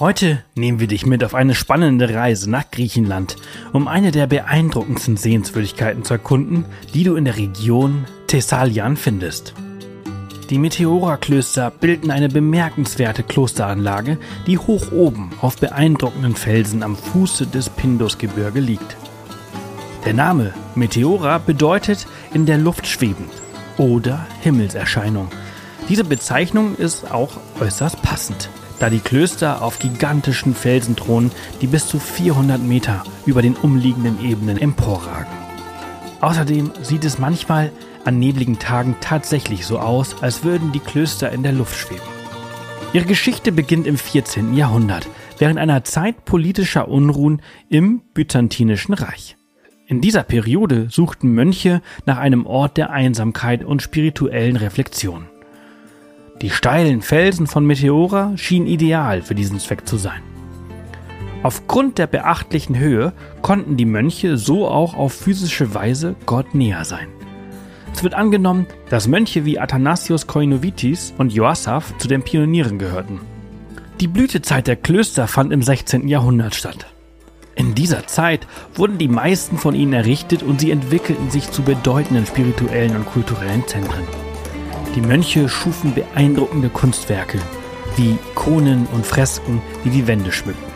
Heute nehmen wir dich mit auf eine spannende Reise nach Griechenland, um eine der beeindruckendsten Sehenswürdigkeiten zu erkunden, die du in der Region Thessalian findest. Die Meteora-Klöster bilden eine bemerkenswerte Klosteranlage, die hoch oben auf beeindruckenden Felsen am Fuße des Pindusgebirge liegt. Der Name Meteora bedeutet in der Luft schwebend oder Himmelserscheinung. Diese Bezeichnung ist auch äußerst passend, da die Klöster auf gigantischen Felsen thronen, die bis zu 400 Meter über den umliegenden Ebenen emporragen. Außerdem sieht es manchmal an nebligen Tagen tatsächlich so aus, als würden die Klöster in der Luft schweben. Ihre Geschichte beginnt im 14. Jahrhundert, während einer Zeit politischer Unruhen im Byzantinischen Reich. In dieser Periode suchten Mönche nach einem Ort der Einsamkeit und spirituellen Reflexion. Die steilen Felsen von Meteora schienen ideal für diesen Zweck zu sein. Aufgrund der beachtlichen Höhe konnten die Mönche so auch auf physische Weise Gott näher sein. Es wird angenommen, dass Mönche wie Athanasius Koinovitis und Joasaph zu den Pionieren gehörten. Die Blütezeit der Klöster fand im 16. Jahrhundert statt. In dieser Zeit wurden die meisten von ihnen errichtet und sie entwickelten sich zu bedeutenden spirituellen und kulturellen Zentren. Die Mönche schufen beeindruckende Kunstwerke, wie Ikonen und Fresken, die die Wände schmückten.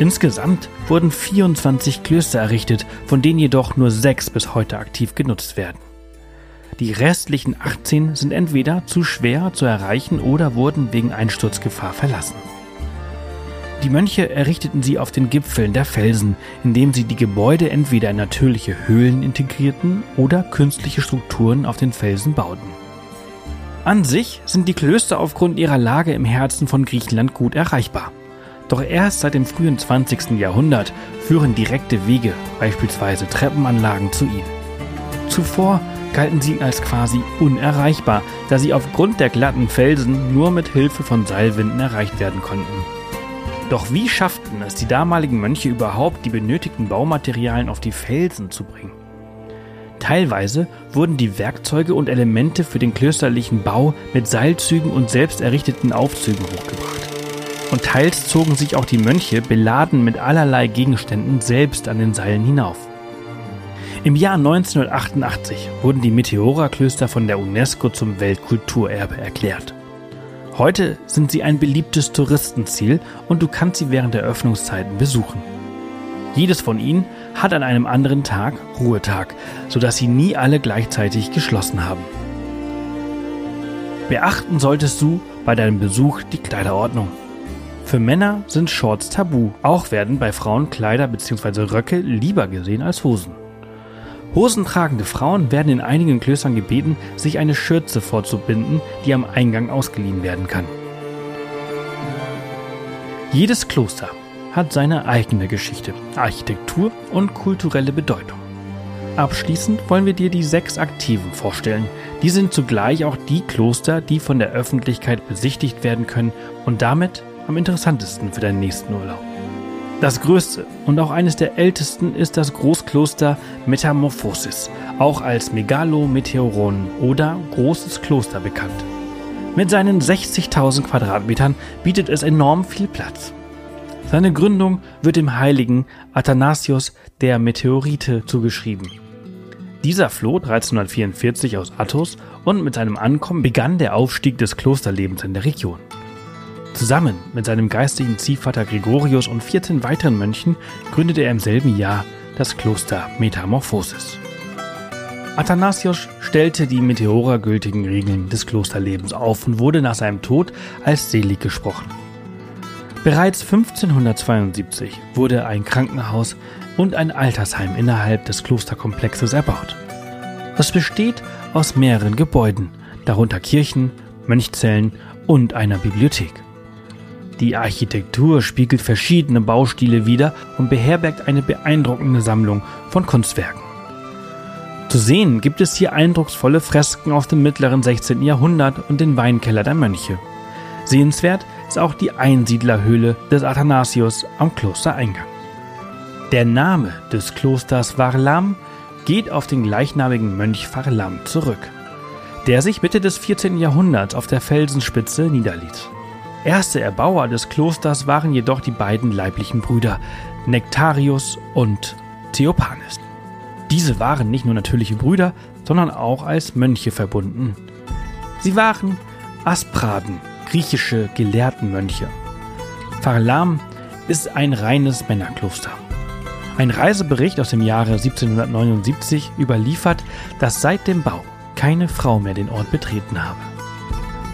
Insgesamt wurden 24 Klöster errichtet, von denen jedoch nur sechs bis heute aktiv genutzt werden. Die restlichen 18 sind entweder zu schwer zu erreichen oder wurden wegen Einsturzgefahr verlassen. Die Mönche errichteten sie auf den Gipfeln der Felsen, indem sie die Gebäude entweder in natürliche Höhlen integrierten oder künstliche Strukturen auf den Felsen bauten. An sich sind die Klöster aufgrund ihrer Lage im Herzen von Griechenland gut erreichbar. Doch erst seit dem frühen 20. Jahrhundert führen direkte Wege, beispielsweise Treppenanlagen, zu ihnen. Zuvor galten sie als quasi unerreichbar, da sie aufgrund der glatten Felsen nur mit Hilfe von Seilwinden erreicht werden konnten. Doch wie schafften es die damaligen Mönche überhaupt, die benötigten Baumaterialien auf die Felsen zu bringen? Teilweise wurden die Werkzeuge und Elemente für den klösterlichen Bau mit Seilzügen und selbst errichteten Aufzügen hochgebracht. Und teils zogen sich auch die Mönche beladen mit allerlei Gegenständen selbst an den Seilen hinauf. Im Jahr 1988 wurden die Meteora-Klöster von der UNESCO zum Weltkulturerbe erklärt. Heute sind sie ein beliebtes Touristenziel und du kannst sie während der Öffnungszeiten besuchen. Jedes von ihnen hat an einem anderen Tag Ruhetag, sodass sie nie alle gleichzeitig geschlossen haben. Beachten solltest du bei deinem Besuch die Kleiderordnung. Für Männer sind Shorts tabu, auch werden bei Frauen Kleider bzw. Röcke lieber gesehen als Hosen. Hosentragende Frauen werden in einigen Klöstern gebeten, sich eine Schürze vorzubinden, die am Eingang ausgeliehen werden kann. Jedes Kloster hat seine eigene Geschichte, Architektur und kulturelle Bedeutung. Abschließend wollen wir dir die sechs Aktiven vorstellen. Die sind zugleich auch die Kloster, die von der Öffentlichkeit besichtigt werden können und damit am interessantesten für deinen nächsten Urlaub. Das größte und auch eines der ältesten ist das Großkloster Metamorphosis, auch als Megalometeoron oder Großes Kloster bekannt. Mit seinen 60.000 Quadratmetern bietet es enorm viel Platz. Seine Gründung wird dem heiligen Athanasius der Meteorite zugeschrieben. Dieser floh 1344 aus Athos und mit seinem Ankommen begann der Aufstieg des Klosterlebens in der Region. Zusammen mit seinem geistigen Ziehvater Gregorius und 14 weiteren Mönchen gründete er im selben Jahr das Kloster Metamorphosis. Athanasius stellte die meteoragültigen Regeln des Klosterlebens auf und wurde nach seinem Tod als selig gesprochen. Bereits 1572 wurde ein Krankenhaus und ein Altersheim innerhalb des Klosterkomplexes erbaut. Es besteht aus mehreren Gebäuden, darunter Kirchen, Mönchzellen und einer Bibliothek. Die Architektur spiegelt verschiedene Baustile wider und beherbergt eine beeindruckende Sammlung von Kunstwerken. Zu sehen gibt es hier eindrucksvolle Fresken aus dem mittleren 16. Jahrhundert und den Weinkeller der Mönche. Sehenswert ist auch die Einsiedlerhöhle des Athanasius am Klostereingang. Der Name des Klosters Varlam geht auf den gleichnamigen Mönch Varlam zurück, der sich Mitte des 14. Jahrhunderts auf der Felsenspitze niederließ. Erste Erbauer des Klosters waren jedoch die beiden leiblichen Brüder Nektarius und Theophanes. Diese waren nicht nur natürliche Brüder, sondern auch als Mönche verbunden. Sie waren Aspraden, griechische Gelehrtenmönche. Farlam ist ein reines Männerkloster. Ein Reisebericht aus dem Jahre 1779 überliefert, dass seit dem Bau keine Frau mehr den Ort betreten habe.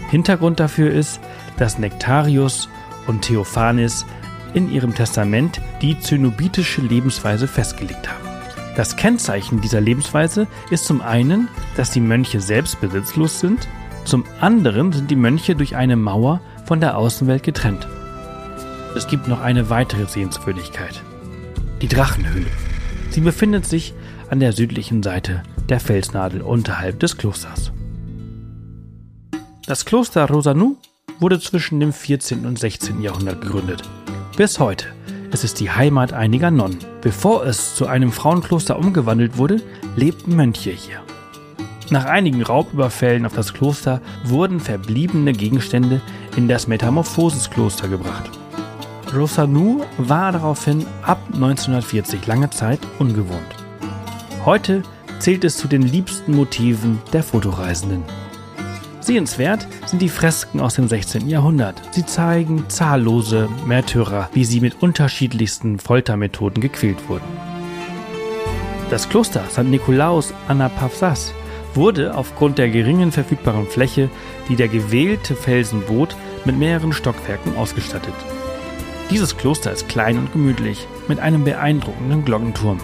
Hintergrund dafür ist, dass Nektarius und Theophanes in ihrem Testament die zynobitische Lebensweise festgelegt haben. Das Kennzeichen dieser Lebensweise ist zum einen, dass die Mönche selbst besitzlos sind, zum anderen sind die Mönche durch eine Mauer von der Außenwelt getrennt. Es gibt noch eine weitere Sehenswürdigkeit. Die Drachenhöhle. Sie befindet sich an der südlichen Seite der Felsnadel unterhalb des Klosters. Das Kloster Rosanu wurde zwischen dem 14. und 16. Jahrhundert gegründet. Bis heute ist es die Heimat einiger Nonnen. Bevor es zu einem Frauenkloster umgewandelt wurde, lebten Mönche hier. Nach einigen Raubüberfällen auf das Kloster wurden verbliebene Gegenstände in das Metamorphosis-Kloster gebracht. Rosanu war daraufhin ab 1940 lange Zeit ungewohnt. Heute zählt es zu den liebsten Motiven der Fotoreisenden. Sehenswert sind die Fresken aus dem 16. Jahrhundert. Sie zeigen zahllose Märtyrer, wie sie mit unterschiedlichsten Foltermethoden gequält wurden. Das Kloster St. Nikolaus Anapavsas wurde aufgrund der geringen verfügbaren Fläche, die der gewählte Felsen bot, mit mehreren Stockwerken ausgestattet. Dieses Kloster ist klein und gemütlich, mit einem beeindruckenden Glockenturm.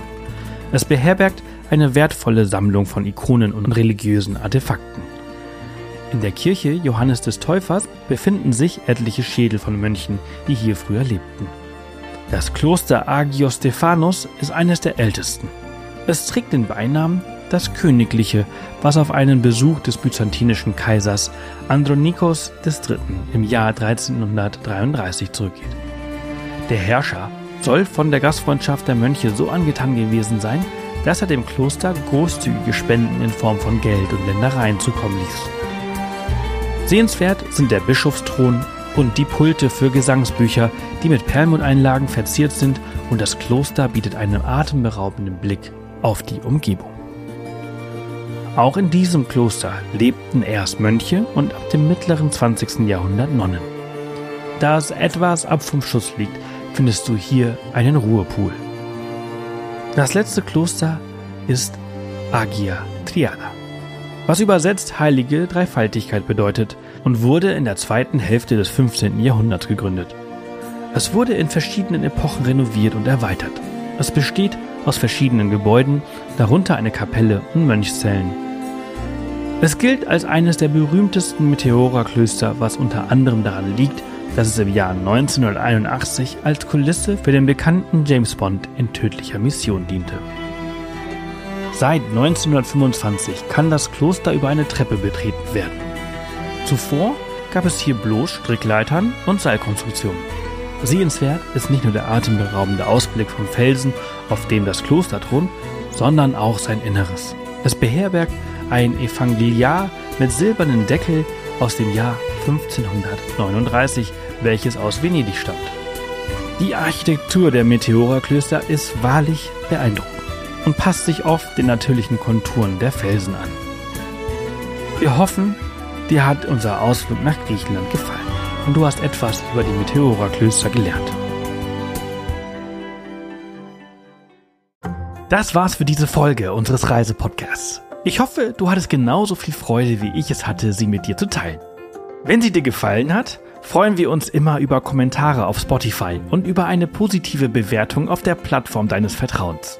Es beherbergt eine wertvolle Sammlung von Ikonen und religiösen Artefakten. In der Kirche Johannes des Täufers befinden sich etliche Schädel von Mönchen, die hier früher lebten. Das Kloster Agios Stephanos ist eines der ältesten. Es trägt den Beinamen das Königliche, was auf einen Besuch des byzantinischen Kaisers Andronikos III. im Jahr 1333 zurückgeht. Der Herrscher soll von der Gastfreundschaft der Mönche so angetan gewesen sein, dass er dem Kloster großzügige Spenden in Form von Geld und Ländereien zukommen ließ. Sehenswert sind der Bischofsthron und die Pulte für Gesangsbücher, die mit Perlmutteinlagen verziert sind und das Kloster bietet einen atemberaubenden Blick auf die Umgebung. Auch in diesem Kloster lebten erst Mönche und ab dem mittleren 20. Jahrhundert Nonnen. Da es etwas ab vom Schuss liegt, findest du hier einen Ruhepool. Das letzte Kloster ist Agia Triada was übersetzt heilige Dreifaltigkeit bedeutet und wurde in der zweiten Hälfte des 15. Jahrhunderts gegründet. Es wurde in verschiedenen Epochen renoviert und erweitert. Es besteht aus verschiedenen Gebäuden, darunter eine Kapelle und Mönchszellen. Es gilt als eines der berühmtesten Meteora-Klöster, was unter anderem daran liegt, dass es im Jahr 1981 als Kulisse für den bekannten James Bond in tödlicher Mission diente. Seit 1925 kann das Kloster über eine Treppe betreten werden. Zuvor gab es hier bloß Strickleitern und Seilkonstruktionen. Sehenswert ist nicht nur der atemberaubende Ausblick vom Felsen, auf dem das Kloster thront, sondern auch sein Inneres. Es beherbergt ein Evangeliar mit silbernen Deckel aus dem Jahr 1539, welches aus Venedig stammt. Die Architektur der Meteora-Klöster ist wahrlich beeindruckend und passt sich oft den natürlichen Konturen der Felsen an. Wir hoffen, dir hat unser Ausflug nach Griechenland gefallen und du hast etwas über die Meteora-Klöster gelernt. Das war's für diese Folge unseres Reisepodcasts. Ich hoffe, du hattest genauso viel Freude, wie ich es hatte, sie mit dir zu teilen. Wenn sie dir gefallen hat, freuen wir uns immer über Kommentare auf Spotify und über eine positive Bewertung auf der Plattform deines Vertrauens.